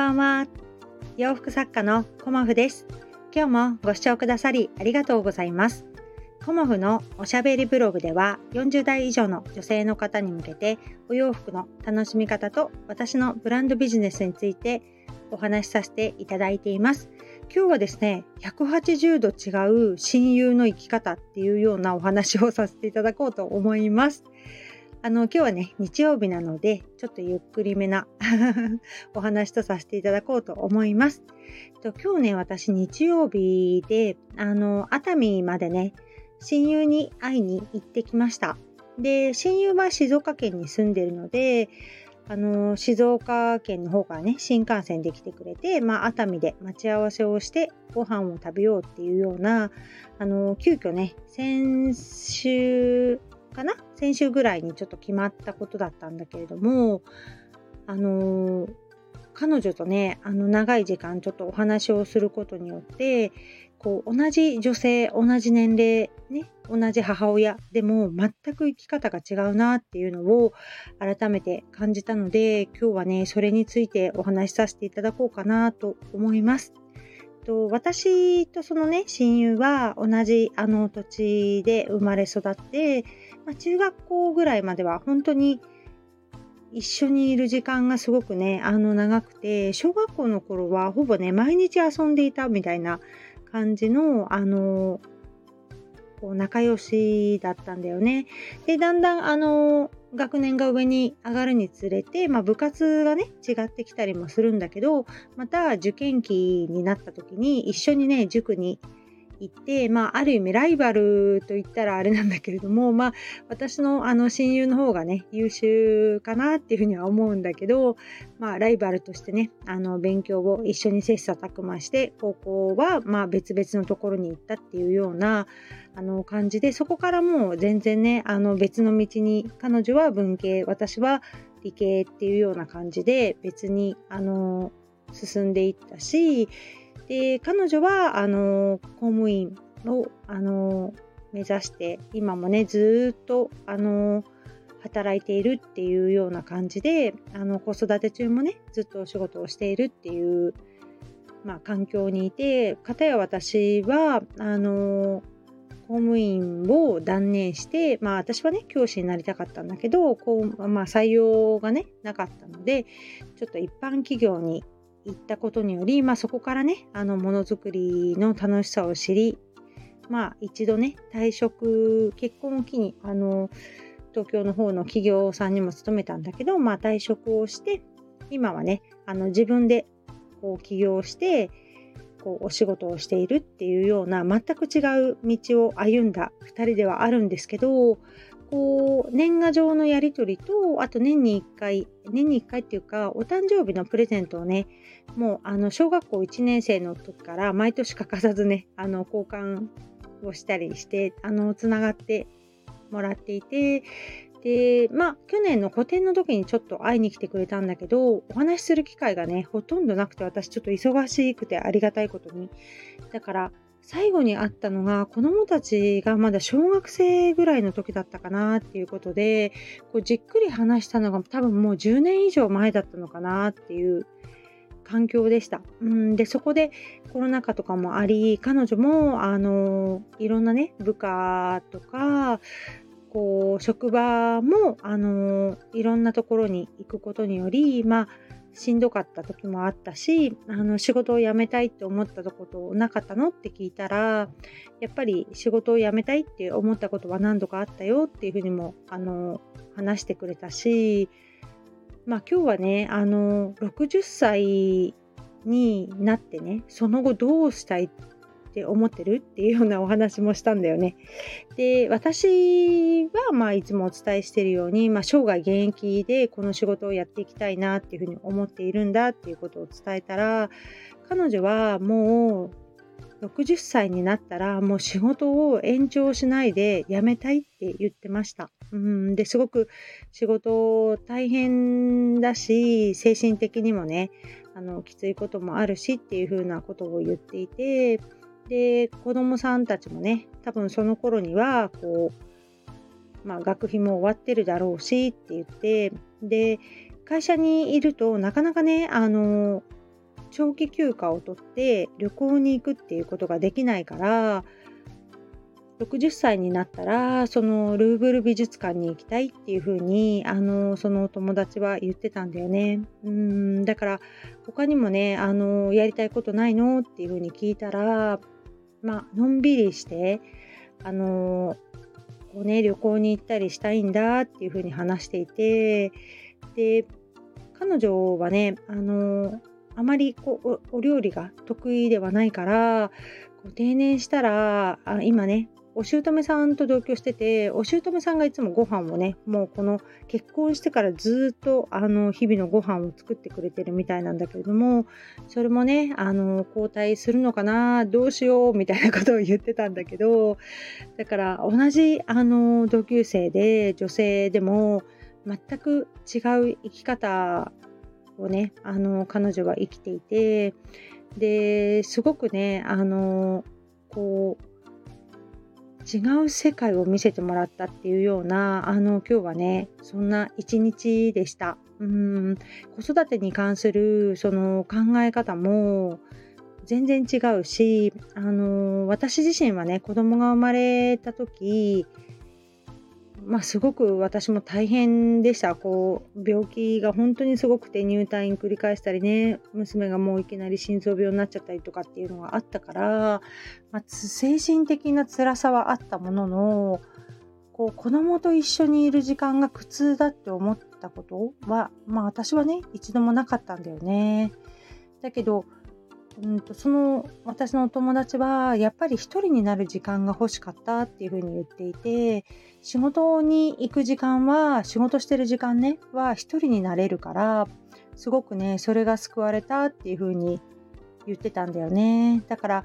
ばんは。洋服作家のコモフです。今日もご視聴くださりありがとうございます。コモフのおしゃべりブログでは40代以上の女性の方に向けてお洋服の楽しみ方と私のブランドビジネスについてお話しさせていただいています。今日はですね、180度違う親友の生き方っていうようなお話をさせていただこうと思います。あの、今日はね、日曜日なので、ちょっとゆっくりめな お話とさせていただこうと思います。と今日ね、私日曜日で、あの、熱海までね、親友に会いに行ってきました。で、親友は静岡県に住んでるので、あの、静岡県の方からね、新幹線で来てくれて、まあ、熱海で待ち合わせをして、ご飯を食べようっていうような、あの、急遽ね、先週かな先週ぐらいにちょっと決まったことだったんだけれどもあの彼女とねあの長い時間ちょっとお話をすることによってこう同じ女性同じ年齢ね同じ母親でも全く生き方が違うなっていうのを改めて感じたので今日はねそれについてお話しさせていただこうかなと思います。と私とそのね親友は同じあの土地で生まれ育ってまあ、中学校ぐらいまでは本当に一緒にいる時間がすごくね、あの長くて、小学校の頃はほぼね、毎日遊んでいたみたいな感じの、あの、こう仲良しだったんだよね。で、だんだんあの、学年が上に上がるにつれて、まあ、部活がね、違ってきたりもするんだけど、また受験期になった時に一緒にね、塾に行って、まあ、ある意味ライバルと言ったらあれなんだけれども、まあ、私のあの親友の方がね、優秀かなっていうふうには思うんだけど、まあ、ライバルとしてね、あの、勉強を一緒に切磋琢磨して、高校は、まあ、別々のところに行ったっていうような、あの、感じで、そこからもう全然ね、あの、別の道に、彼女は文系、私は理系っていうような感じで、別に、あの、進んでいったし、で彼女はあの公務員をあの目指して今もねずっとあの働いているっていうような感じであの子育て中もねずっとお仕事をしているっていう、まあ、環境にいて片や私はあの公務員を断念して、まあ私はね、教師になりたかったんだけど、こうまあ、採用がね、なかったので、ちょっと一般企業に行ったことにより、まあ、そこからねあのものづくりの楽しさを知りまあ一度ね退職結婚を機にあの東京の方の企業さんにも勤めたんだけど、まあ、退職をして今はねあの自分でこう起業してこうお仕事をしているっていうような全く違う道を歩んだ2人ではあるんですけどこう年賀状のやり取りとあと年に1回年に1回っていうかお誕生日のプレゼントをねもうあの小学校1年生の時から毎年欠かさずねあの交換をしたりしてあのつながってもらっていてでまあ去年の個展の時にちょっと会いに来てくれたんだけどお話しする機会がねほとんどなくて私ちょっと忙しくてありがたいことに。だから最後に会ったのが子供たちがまだ小学生ぐらいの時だったかなっていうことでこうじっくり話したのが多分もう10年以上前だったのかなっていう環境でした。うん、でそこでコロナ禍とかもあり彼女もあのいろんなね部下とかこう職場もあのいろんなところに行くことによりまあしんどかった時もあったしあの仕事を辞めたいって思ったことなかったのって聞いたらやっぱり仕事を辞めたいって思ったことは何度かあったよっていうふうにもあの話してくれたしまあ今日はねあの60歳になってねその後どうしたいって思ってるっていうようなお話もしたんだよね。で私はまあいつもお伝えしているように、まあ、生涯現役でこの仕事をやっていきたいなっていうふうに思っているんだっていうことを伝えたら彼女はもう60歳になったらもう仕事を延長しないで辞めたいって言ってました。うんですごく仕事大変だし精神的にもねあのきついこともあるしっていうふうなことを言っていてで子供さんたちもね多分その頃にはこう、まあ、学費も終わってるだろうしって言ってで会社にいるとなかなかねあの長期休暇を取って旅行に行くっていうことができないから60歳になったらそのルーブル美術館に行きたいっていうふうにあのその友達は言ってたんだよね。うんだから他にもねあのやりたいことないの？っていうふうに聞いたらまあのんびりしてあのこうね旅行に行ったりしたいんだっていうふうに話していてで彼女はねあのあまりこうお料理が得意ではないからこう定年したらあ今ねお姑さんと同居しててお姑さんがいつもご飯をねもうこの結婚してからずっとあの日々のご飯を作ってくれてるみたいなんだけれどもそれもねあの交代するのかなどうしようみたいなことを言ってたんだけどだから同じあの同級生で女性でも全く違う生き方をねあの彼女は生きていてですごくねあのこう違う世界を見せてもらったっていうようなあの今日はねそんな一日でした。うん子育てに関するその考え方も全然違うしあの私自身はね子供が生まれた時まあ、すごく私も大変でした。こう、病気が本当にすごくて入退院繰り返したりね、娘がもういきなり心臓病になっちゃったりとかっていうのがあったから、まあ、精神的な辛さはあったものの、こう、子供と一緒にいる時間が苦痛だって思ったことは、まあ私はね、一度もなかったんだよね。だけど、うんとその私のお友達はやっぱり一人になる時間が欲しかったっていうふうに言っていて仕事に行く時間は仕事してる時間ねは一人になれるからすごくねそれが救われたっていうふうに言ってたんだよね。だから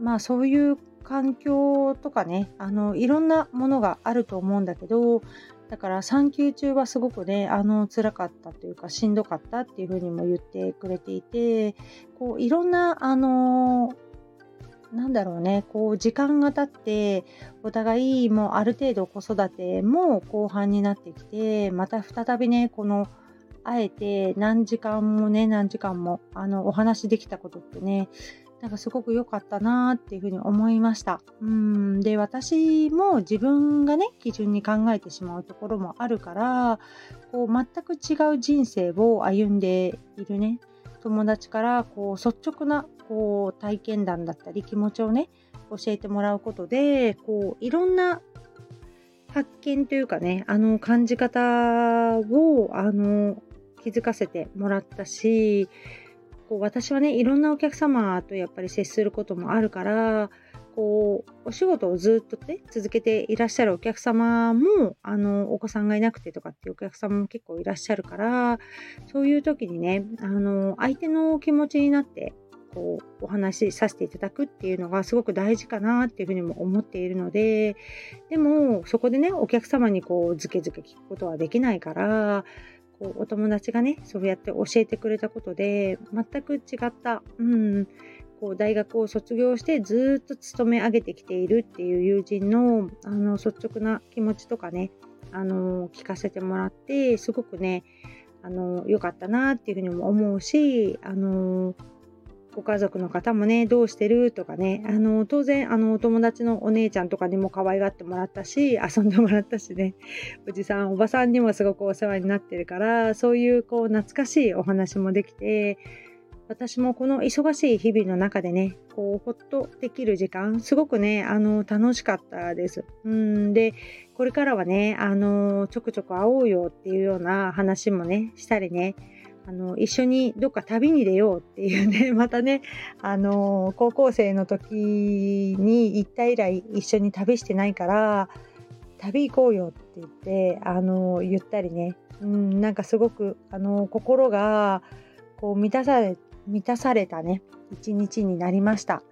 まあそういう環境とかねあのいろんなものがあると思うんだけどだから産休中はすごくね、あの、辛かったというか、しんどかったっていうふうにも言ってくれていて、こう、いろんな、あの、なんだろうね、こう、時間が経って、お互いもうある程度子育ても後半になってきて、また再びね、この、あえて何時間もね、何時間も、あの、お話できたことってね、なんかすごく良かったなっていうふうに思いました。うんで私も自分がね基準に考えてしまうところもあるからこう全く違う人生を歩んでいるね友達からこう率直なこう体験談だったり気持ちをね教えてもらうことでこういろんな発見というかねあの感じ方をあの気づかせてもらったしこう私はねいろんなお客様とやっぱり接することもあるからこうお仕事をずっとね続けていらっしゃるお客様もあのお子さんがいなくてとかっていうお客様も結構いらっしゃるからそういう時にねあの相手の気持ちになってこうお話しさせていただくっていうのがすごく大事かなっていうふうにも思っているのででもそこでねお客様にこうズケズケ聞くことはできないからこうお友達がねそうやって教えてくれたことで全く違った、うん、こう大学を卒業してずっと勤め上げてきているっていう友人のあの率直な気持ちとかねあの聞かせてもらってすごくねあの良かったなっていうふうにも思うしあのご家族の方もね、どうしてるとかね、あの、当然、あの、お友達のお姉ちゃんとかにも可愛がってもらったし、遊んでもらったしね、おじさん、おばさんにもすごくお世話になってるから、そういう、こう、懐かしいお話もできて、私もこの忙しい日々の中でね、こう、ほっとできる時間、すごくね、あの、楽しかったです。うんで、これからはね、あの、ちょくちょく会おうよっていうような話もね、したりね、あの一緒にどっか旅に出ようっていうね またねあの高校生の時に行った以来一緒に旅してないから旅行こうよって言ってあの言ったりね、うん、なんかすごくあの心がこう満たされ満たされたね一日になりました。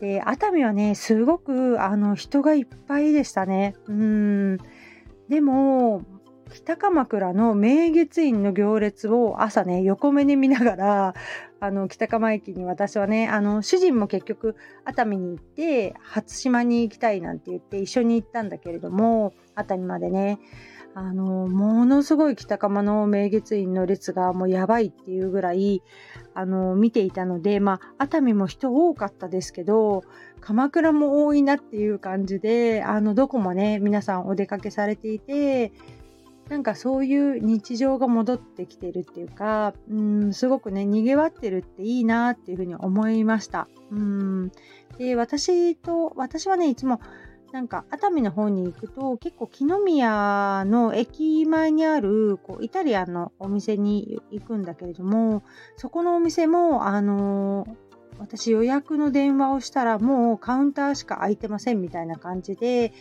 で熱海はねすごくあの人がいっぱいでしたね。うんでも北鎌倉の明月院の行列を朝ね横目に見ながらあの北鎌駅に私はねあの主人も結局熱海に行って初島に行きたいなんて言って一緒に行ったんだけれども熱海までねあのものすごい北鎌の明月院の列がもうやばいっていうぐらいあの見ていたのでまあ熱海も人多かったですけど鎌倉も多いなっていう感じであのどこもね皆さんお出かけされていてなんかそういう日常が戻ってきてるっていうかうんすごくねにぎわってるっていいなっていうふうに思いました。うんで私と私はねいつもなんか熱海の方に行くと結構木の宮の駅前にあるこうイタリアンのお店に行くんだけれどもそこのお店もあのー、私予約の電話をしたらもうカウンターしか空いてませんみたいな感じで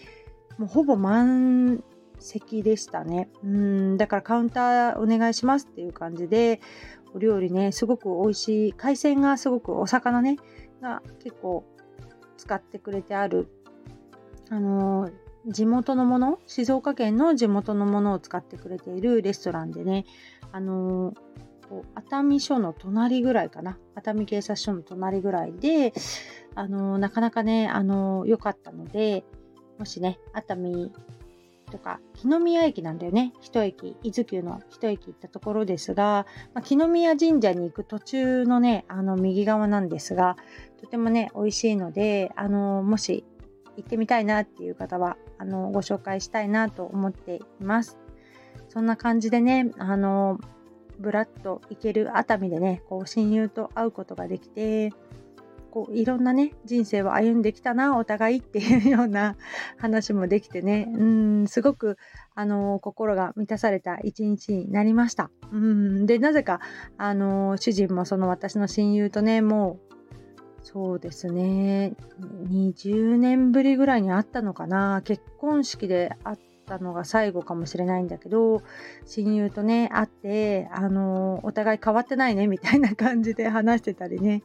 もうほぼ満席でしたね。うん。だからカウンターお願いしますっていう感じでお料理ねすごく美味しい。海鮮がすごくお魚ねが結構使ってくれてある。あの地元のもの静岡県の地元のものを使ってくれているレストランでねあの熱海署の隣ぐらいかな。熱海警察署の隣ぐらいであのなかなかねあの良かったのでもしね熱海とか木宮駅なんだよね一駅伊豆急の一駅行ったところですが、まあ、木宮神社に行く途中のねあの右側なんですがとてもね美味しいのであのもし行ってみたいなっていう方はあのご紹介したいなと思っています。そんな感じでね、あのブラッと行ける熱海でね、こう親友と会うことができて、こういろんなね人生を歩んできたなお互いっていうような 話もできてね。うんすごくあの心が満たされた一日になりました。うんでなぜかあの主人もその私の親友とねもうそうですね20年ぶりぐらいに会ったのかな。結婚式で会ったのが最後かもしれないんだけど親友とね会ってあのお互い変わってないねみたいな感じで話してたりね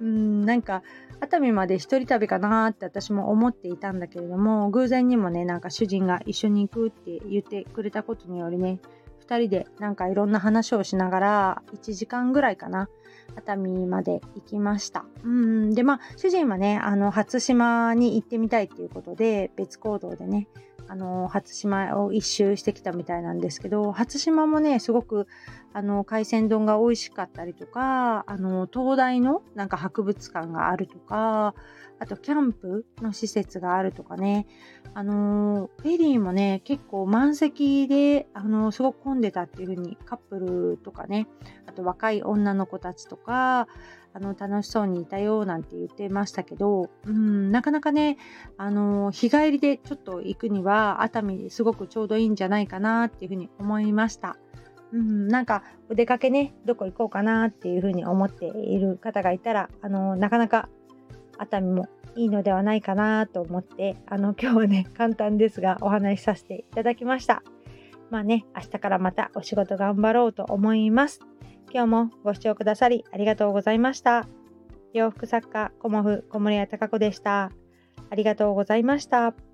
うんなんか熱海まで一人旅かなって私も思っていたんだけれども偶然にもねなんか主人が一緒に行くって言ってくれたことによりね2人でなんかいろんな話をしながら1時間ぐらいかな熱海まで行きました。うんでまあ主人はねあの初島に行ってみたいっていうことで別行動でねあの初島を一周してきたみたいなんですけど初島もねすごくあの海鮮丼が美味しかったりとかあの東大のなんか博物館があるとかあとキャンプの施設があるとかね、あのフェリーもね、結構満席で、あのすごく混んでたっていう風にカップルとかね、あと若い女の子たちとか、あの楽しそうにいたよなんて言ってましたけど、うん、なかなかね、あの日帰りでちょっと行くには熱海すごくちょうどいいんじゃないかなっていう風に思いました。うん、なんかお出かけねどこ行こうかなっていうふうに思っている方がいたらあのなかなか熱海もいいのではないかなと思ってあの今日はね 簡単ですがお話しさせていただきました。まあね明日からまたお仕事頑張ろうと思います。今日もご視聴くださりありがとうございました。洋服作家コモフ小森屋隆子でした。ありがとうございました。